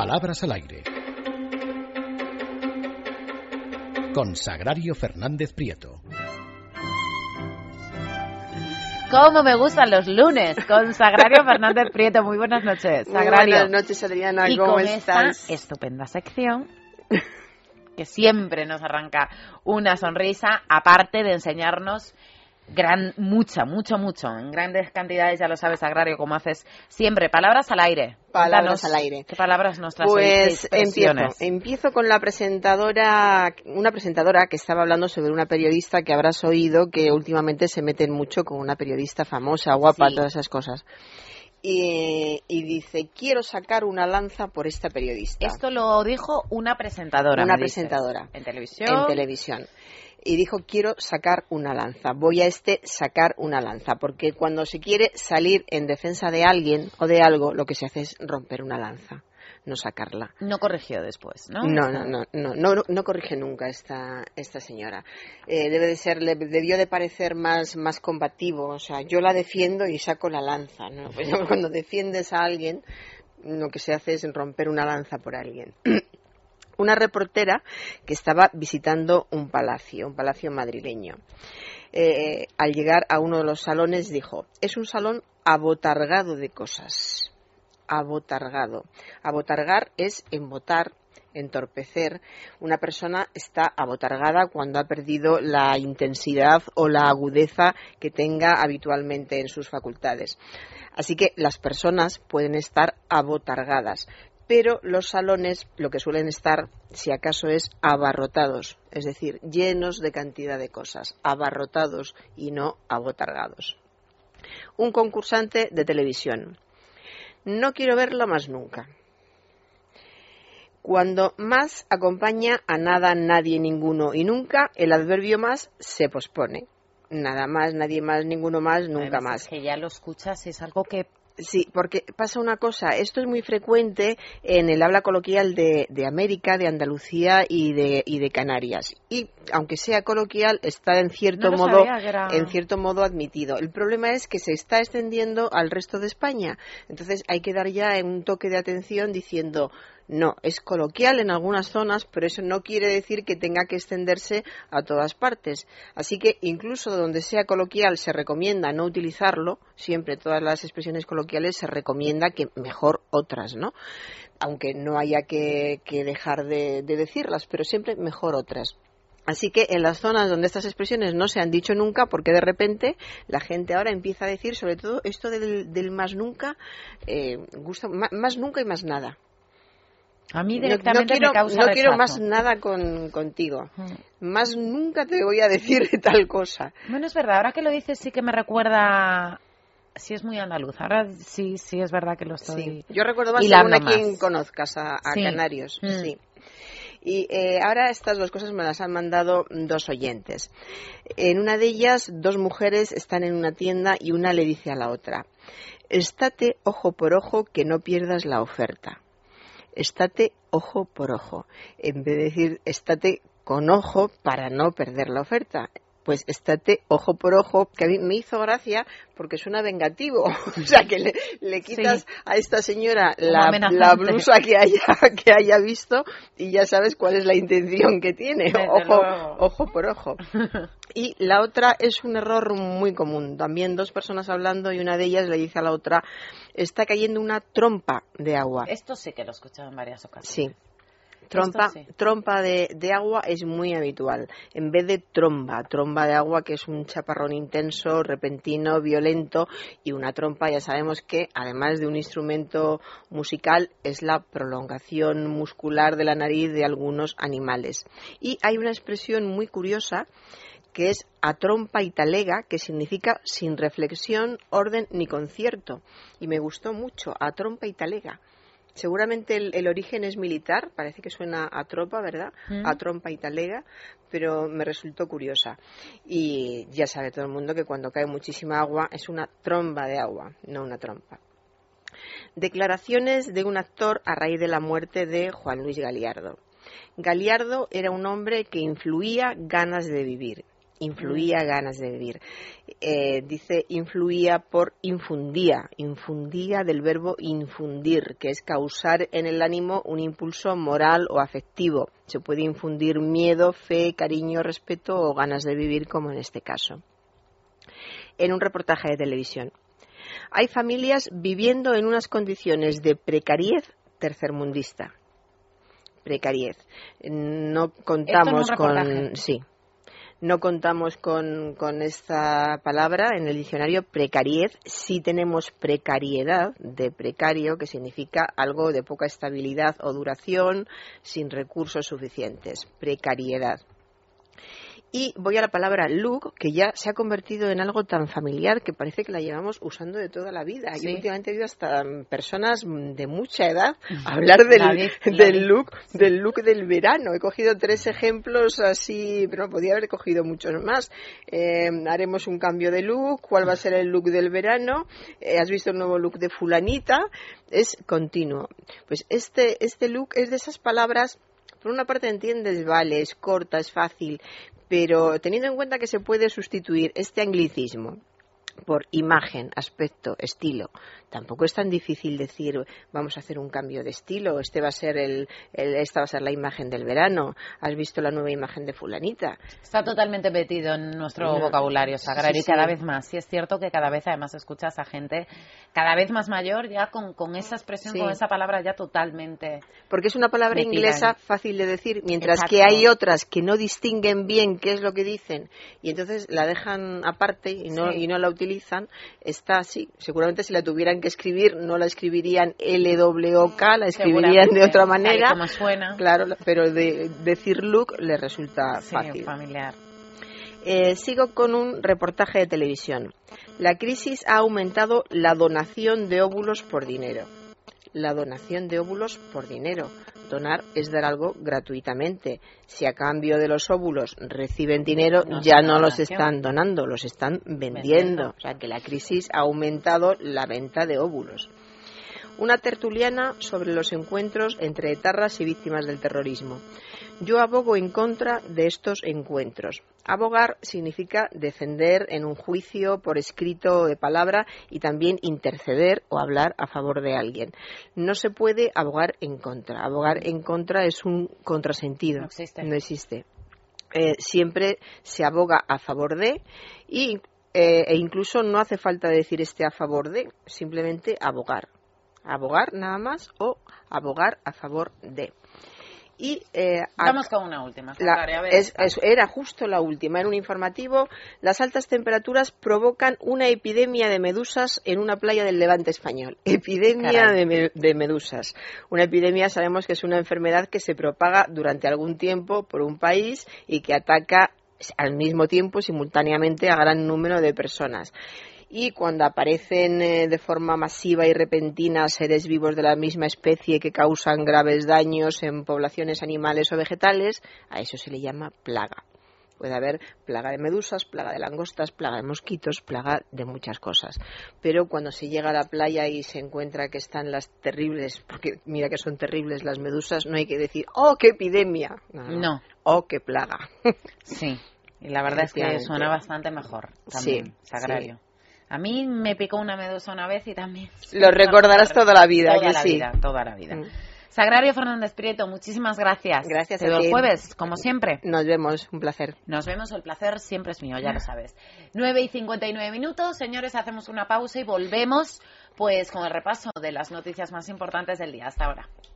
Palabras al aire. Con Sagrario Fernández Prieto. ¿Cómo me gustan los lunes? Con Sagrario Fernández Prieto. Muy buenas noches, Sagrario. buenas noches, Adriana. y ¿Cómo con estás? esta estupenda sección que siempre nos arranca una sonrisa, aparte de enseñarnos gran, mucha, mucho, mucho, en grandes cantidades, ya lo sabes, Agrario, como haces siempre. Palabras al aire. Palabras al aire. ¿Qué palabras nos Pues empiezo. Empiezo con la presentadora, una presentadora que estaba hablando sobre una periodista que habrás oído que últimamente se meten mucho con una periodista famosa, guapa, Sí. todas esas cosas. Y, y dice, quiero sacar una lanza por esta periodista. Esto lo dijo una presentadora. Una dices. presentadora. En televisión. en televisión. Y dijo, quiero sacar una lanza, voy a este sacar una lanza, porque cuando se quiere salir en defensa de alguien o de algo, lo que se hace es romper una lanza, no sacarla. No corrigió después, ¿no? No, no, no, no, no, no corrige nunca esta, esta señora. Eh, debe de ser, le debió de parecer más, más combativo, o sea, yo la defiendo y saco la lanza, ¿no? Pues cuando defiendes a alguien, lo que se hace es romper una lanza por alguien. Una reportera que estaba visitando un palacio, un palacio madrileño. Eh, al llegar a uno de los salones dijo, es un salón abotargado de cosas. Abotargado. Abotargar es embotar, entorpecer. Una persona está abotargada cuando ha perdido la intensidad o la agudeza que tenga habitualmente en sus facultades. Así que las personas pueden estar abotargadas, pero los salones lo que suelen estar, si acaso, es abarrotados, es decir, llenos de cantidad de cosas, abarrotados y no abotargados. Un concursante de televisión. No quiero verlo más nunca. Cuando más acompaña a nada, nadie, ninguno y nunca, el adverbio más se pospone. Nada más, nadie más, ninguno más, nunca Además, más. es que ya lo escuchas, es algo que Sí, porque pasa una cosa, esto es muy frecuente en el habla coloquial de, de América, de Andalucía y de, y de Canarias. Y aunque sea coloquial, está en cierto No modo era- en cierto modo admitido. El problema es que se está extendiendo al resto de España. Entonces hay que dar ya un toque de atención diciendo no, es coloquial en algunas zonas, pero eso no quiere decir que tenga que extenderse a todas partes. Así que incluso donde sea coloquial se recomienda no utilizarlo, siempre todas las expresiones coloquiales se recomienda que mejor otras, ¿no? Aunque no haya que, que dejar de, de decirlas, pero siempre mejor otras. Así que en las zonas donde estas expresiones no se han dicho nunca, porque de repente la gente ahora empieza a decir, sobre todo esto del, del más nunca, eh, más nunca y más nada. A mí directamente no quiero, me causa no quiero más nada con, contigo. Mm. Más nunca te voy a decir tal cosa. Bueno, es verdad, ahora que lo dices sí que me recuerda... Sí es muy andaluz, ahora sí, sí es verdad que lo estoy... Sí. Yo recuerdo más según a quien conozcas, a, a Sí. Canarios. Mm. Sí. Y eh, ahora estas dos cosas me las han mandado dos oyentes. En una de ellas, dos mujeres están en una tienda y una le dice a la otra, estate ojo por ojo que no pierdas la oferta. Estate ojo por ojo. En vez de decir estate con ojo para no perder la oferta. Pues estate ojo por ojo, que a mí me hizo gracia porque suena vengativo. o sea, que le, le quitas Sí. a esta señora la, blusa que haya, que haya visto y ya sabes cuál es la intención que tiene. Desde Ojo, luego. ojo por ojo. Y la otra es un error muy común. También dos personas hablando y una de ellas le dice a la otra, está cayendo una trompa de agua. Esto sí que lo he escuchado en varias ocasiones. Sí. Trompa, sí. trompa de, de agua es muy habitual. En vez de tromba, tromba de agua que es un chaparrón intenso, repentino, violento y una trompa ya sabemos que además de un instrumento musical es la prolongación muscular de la nariz de algunos animales. Y hay una expresión muy curiosa que es a trompa y talega, que significa sin reflexión, orden ni concierto. Y me gustó mucho, a trompa y talega. Seguramente el, el origen es militar, parece que suena a tropa, ¿verdad? Mm. A trompa y talega, pero me resultó curiosa. Y ya sabe todo el mundo que cuando cae muchísima agua es una tromba de agua, no una trompa. Declaraciones de un actor a raíz de la muerte de Juan Luis Galiardo. Galiardo era un hombre que influía ganas de vivir influía ganas de vivir. Eh, dice influía por infundía, infundía del verbo infundir, que es causar en el ánimo un impulso moral o afectivo. Se puede infundir miedo, fe, cariño, respeto o ganas de vivir, como en este caso. En un reportaje de televisión. Hay familias viviendo en unas condiciones de precariedad tercermundista. Precariedad. No contamos con. Sí, no contamos con, con, esta palabra en el diccionario precariedad. Sí tenemos precariedad de precario, que significa algo de poca estabilidad o duración, sin recursos suficientes. Precariedad. Y voy a la palabra look, que ya se ha convertido en algo tan familiar que parece que la llevamos usando de toda la vida. Yo últimamente he oído hasta personas de mucha edad hablar del, del look, del look del verano. He cogido tres ejemplos así, pero podía haber cogido muchos más. Eh, haremos un cambio de look, cuál va a ser el look del verano, eh, has visto el nuevo look de fulanita, es continuo. Pues este, este look es de esas palabras por una parte entiendes, vale, es corta, es fácil, pero teniendo en cuenta que se puede sustituir este anglicismo por imagen, aspecto, estilo. Tampoco es tan difícil decir vamos a hacer un cambio de estilo, este va a ser el, esta va a ser la imagen del verano, has visto la nueva imagen de fulanita. Está totalmente metido en nuestro vocabulario sagrario y cada vez más. Sí es cierto que cada vez además escuchas a gente cada vez más mayor ya con, con esa expresión, con esa palabra ya totalmente. Porque es una palabra inglesa fácil de decir, mientras que hay otras que no distinguen bien qué es lo que dicen y entonces la dejan aparte y no, y no la utilizan está así. Seguramente si la tuvieran que escribir, no la escribirían L-W-K, la escribirían de otra manera. Como suena. Claro, pero de, decir look le resulta fácil. familiar. Eh, sigo con un reportaje de televisión. La crisis ha aumentado la donación de óvulos por dinero. La donación de óvulos por dinero. Donar es dar algo gratuitamente. Si a cambio de los óvulos reciben dinero, ya no los están donando, los están vendiendo. O sea que la crisis ha aumentado la venta de óvulos. Una tertuliana sobre los encuentros entre etarras y víctimas del terrorismo. Yo abogo en contra de estos encuentros. Abogar significa defender en un juicio por escrito o de palabra y también interceder o hablar a favor de alguien. No se puede abogar en contra. Abogar en contra es un contrasentido. No existe. Eh, siempre se aboga a favor de y, eh, e incluso no hace falta decir este a favor de, simplemente abogar. Abogar nada más o abogar a favor de. Y, eh, Vamos con una última. era justo la última. En un informativo, las altas temperaturas provocan una epidemia de medusas en una playa del levante español. Epidemia de, de, medusas. Una epidemia sabemos que es una enfermedad que se propaga durante algún tiempo por un país y que ataca al mismo tiempo, simultáneamente, a gran número de personas y cuando aparecen eh, de forma masiva y repentina seres vivos de la misma especie que causan graves daños en poblaciones animales o vegetales, a eso se le llama plaga. Puede haber plaga de medusas, plaga de langostas, plaga de mosquitos, plaga de muchas cosas. Pero cuando se llega a la playa y se encuentra que están las terribles, porque mira que son terribles las medusas, no hay que decir, ¡oh, qué epidemia! No. ¡oh, qué plaga! sí, y la verdad es que suena bastante mejor también, sí, sagrario. A mí me picó una medusa una vez y también... Lo recordarás toda la vida, toda la vida, toda la vida. Mm. Sagrario Fernández Prieto, muchísimas gracias. Gracias Te a ti. jueves, como siempre. Nos vemos, un placer. Nos vemos, el placer siempre es mío, ya lo sabes. 9 y 59 minutos, señores, hacemos una pausa y volvemos pues con el repaso de las noticias más importantes del día hasta ahora.